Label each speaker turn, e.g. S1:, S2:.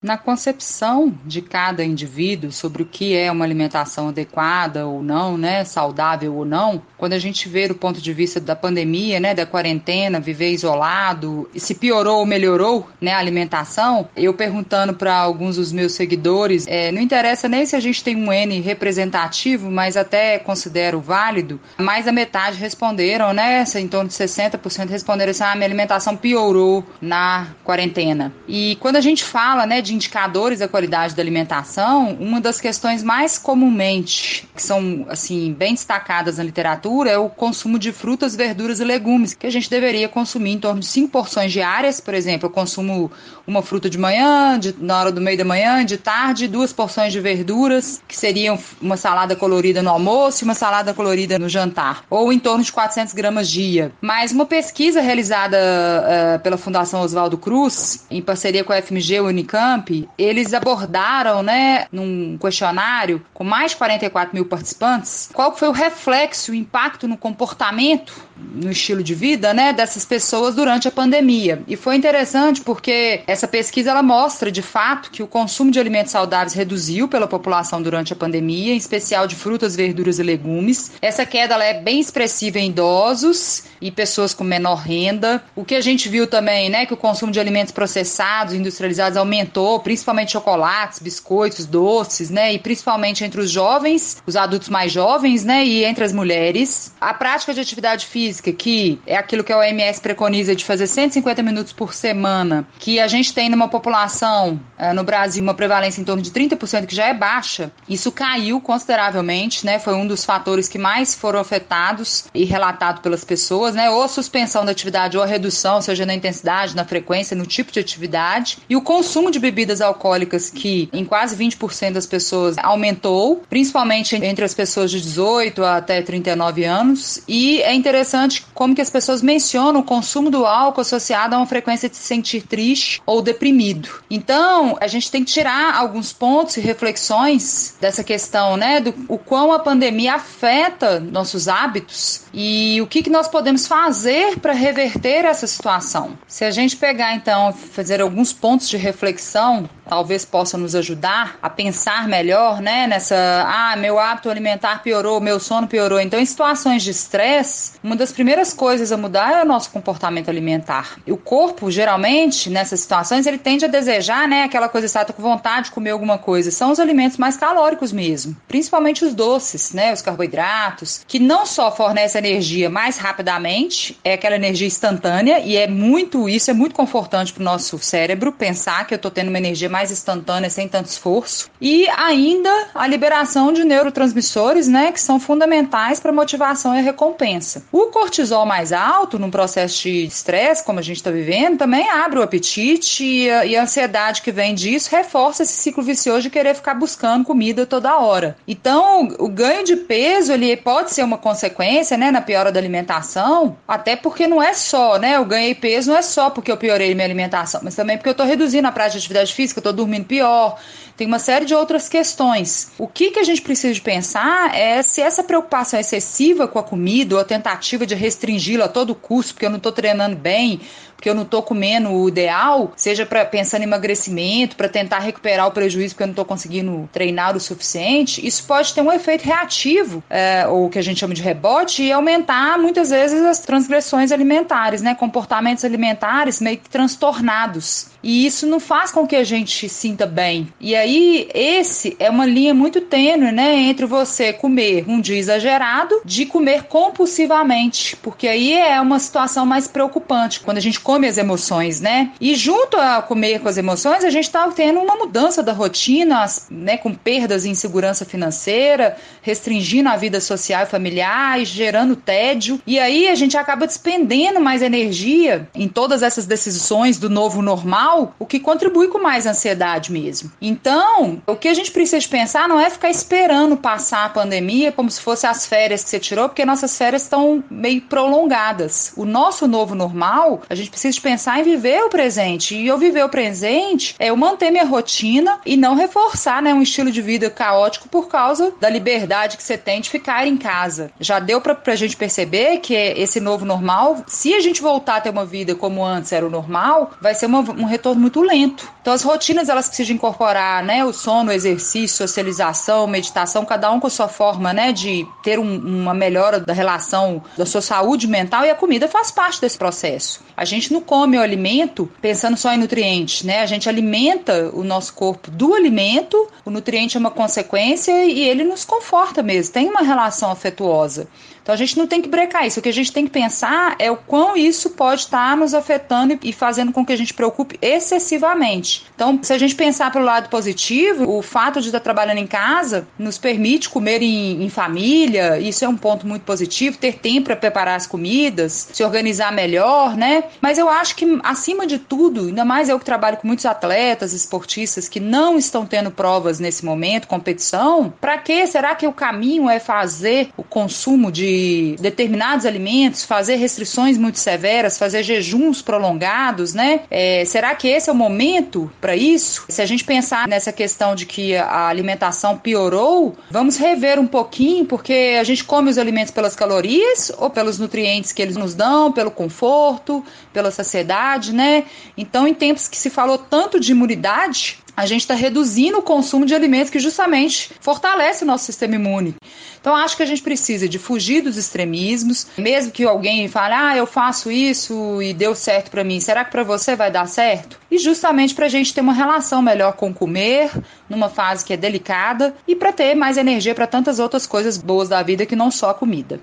S1: Na concepção de cada indivíduo sobre o que é uma alimentação adequada ou não, né, saudável ou não, quando a gente vê do ponto de vista da pandemia, né, da quarentena, viver isolado, se piorou ou melhorou, né, a alimentação, eu perguntando para alguns dos meus seguidores, é, não interessa nem se a gente tem um N representativo, mas até considero válido, mais da metade responderam, né, em torno de 60% responderam assim, ah, minha alimentação piorou na quarentena. E quando a gente fala, né, de indicadores da qualidade da alimentação, uma das questões mais comumente que são assim bem destacadas na literatura é o consumo de frutas, verduras e legumes, que a gente deveria consumir em torno de 5 porções diárias, por exemplo, eu consumo uma fruta de manhã, de, na hora do meio da manhã, de tarde, duas porções de verduras, que seriam uma salada colorida no almoço e uma salada colorida no jantar, ou em torno de 400 gramas dia. Mas uma pesquisa realizada uh, pela Fundação Oswaldo Cruz, em parceria com a FMG e Unicamp, Trump, eles abordaram, né, num questionário com mais de 44 mil participantes, qual foi o reflexo, o impacto no comportamento, no estilo de vida, né, dessas pessoas durante a pandemia. E foi interessante porque essa pesquisa ela mostra, de fato, que o consumo de alimentos saudáveis reduziu pela população durante a pandemia, em especial de frutas, verduras e legumes. Essa queda ela é bem expressiva em idosos e pessoas com menor renda. O que a gente viu também, né, que o consumo de alimentos processados, industrializados aumentou principalmente chocolates, biscoitos, doces, né? E principalmente entre os jovens, os adultos mais jovens, né? E entre as mulheres. A prática de atividade física, que é aquilo que a OMS preconiza de fazer 150 minutos por semana, que a gente tem numa população é, no Brasil uma prevalência em torno de 30%, que já é baixa, isso caiu consideravelmente, né? Foi um dos fatores que mais foram afetados e relatado pelas pessoas, né? Ou a suspensão da atividade ou a redução, seja na intensidade, na frequência, no tipo de atividade. E o consumo de bebidas alcoólicas que em quase 20% das pessoas aumentou, principalmente entre as pessoas de 18 até 39 anos. E é interessante como que as pessoas mencionam o consumo do álcool associado a uma frequência de se sentir triste ou deprimido. Então, a gente tem que tirar alguns pontos e reflexões dessa questão, né, do o quão a pandemia afeta nossos hábitos e o que, que nós podemos fazer para reverter essa situação. Se a gente pegar então fazer alguns pontos de reflexão talvez possa nos ajudar a pensar melhor, né? Nessa, ah, meu hábito alimentar piorou, meu sono piorou. Então, em situações de estresse, uma das primeiras coisas a mudar é o nosso comportamento alimentar. E o corpo, geralmente, nessas situações, ele tende a desejar, né? Aquela coisa, está com vontade de comer alguma coisa. São os alimentos mais calóricos mesmo, principalmente os doces, né? Os carboidratos, que não só fornecem energia mais rapidamente, é aquela energia instantânea e é muito isso, é muito confortante para o nosso cérebro pensar que eu estou tendo uma energia mais instantânea, sem tanto esforço. E ainda a liberação de neurotransmissores, né, que são fundamentais para motivação e recompensa. O cortisol mais alto, num processo de estresse, como a gente está vivendo, também abre o apetite e a, e a ansiedade que vem disso reforça esse ciclo vicioso de querer ficar buscando comida toda hora. Então, o ganho de peso, ele pode ser uma consequência, né, na piora da alimentação, até porque não é só, né, eu ganhei peso não é só porque eu piorei minha alimentação, mas também porque eu estou reduzindo a prática de atividade física, estou dormindo pior, tem uma série de outras questões. O que, que a gente precisa de pensar é se essa preocupação excessiva com a comida ou a tentativa de restringi-la a todo custo, porque eu não estou treinando bem, porque eu não estou comendo o ideal, seja para pensando em emagrecimento, para tentar recuperar o prejuízo porque eu não estou conseguindo treinar o suficiente, isso pode ter um efeito reativo, é, ou que a gente chama de rebote, e aumentar muitas vezes as transgressões alimentares, né? Comportamentos alimentares meio que transtornados. E isso não faz com que a gente sinta bem. E aí, esse é uma linha muito tênue, né? Entre você comer um dia exagerado de comer compulsivamente. Porque aí é uma situação mais preocupante. Quando a gente come as emoções, né? E junto a comer com as emoções, a gente está tendo uma mudança da rotina, né? Com perdas em segurança financeira, restringindo a vida social e familiar, e gerando tédio. E aí a gente acaba despendendo mais energia em todas essas decisões do novo normal o que contribui com mais ansiedade mesmo. Então, o que a gente precisa de pensar não é ficar esperando passar a pandemia como se fosse as férias que você tirou, porque nossas férias estão meio prolongadas. O nosso novo normal, a gente precisa de pensar em viver o presente. E eu viver o presente é eu manter minha rotina e não reforçar né, um estilo de vida caótico por causa da liberdade que você tem de ficar em casa. Já deu pra, pra gente perceber que esse novo normal, se a gente voltar a ter uma vida como antes era o normal, vai ser uma, um retorno muito lento. Então as rotinas elas precisam incorporar, né, o sono, o exercício, socialização, meditação, cada um com a sua forma, né, de ter um, uma melhora da relação da sua saúde mental e a comida faz parte desse processo. A gente não come o alimento pensando só em nutrientes, né? A gente alimenta o nosso corpo do alimento, o nutriente é uma consequência e ele nos conforta mesmo, tem uma relação afetuosa. Então a gente não tem que brecar isso. O que a gente tem que pensar é o quão isso pode estar nos afetando e fazendo com que a gente preocupe excessivamente. Então, se a gente pensar pelo lado positivo, o fato de estar trabalhando em casa nos permite comer em, em família, isso é um ponto muito positivo, ter tempo para preparar as comidas, se organizar melhor, né? Mas eu acho que, acima de tudo, ainda mais eu que trabalho com muitos atletas, esportistas que não estão tendo provas nesse momento, competição, para que será que o caminho é fazer o consumo de determinados alimentos, fazer restrições muito severas, fazer jejuns prolongados, né? É, será que esse é o momento para isso? Se a gente pensar nessa questão de que a alimentação piorou, vamos rever um pouquinho, porque a gente come os alimentos pelas calorias ou pelos nutrientes que eles nos dão, pelo conforto, pela saciedade, né? Então, em tempos que se falou tanto de imunidade, a gente está reduzindo o consumo de alimentos que justamente fortalece o nosso sistema imune. Então, acho que a gente precisa de fugir dos extremismos, mesmo que alguém fale, ah, eu faço isso e deu certo para mim, será que para você vai dar certo? E justamente para a gente ter uma relação melhor com comer, numa fase que é delicada, e para ter mais energia para tantas outras coisas boas da vida que não só a comida.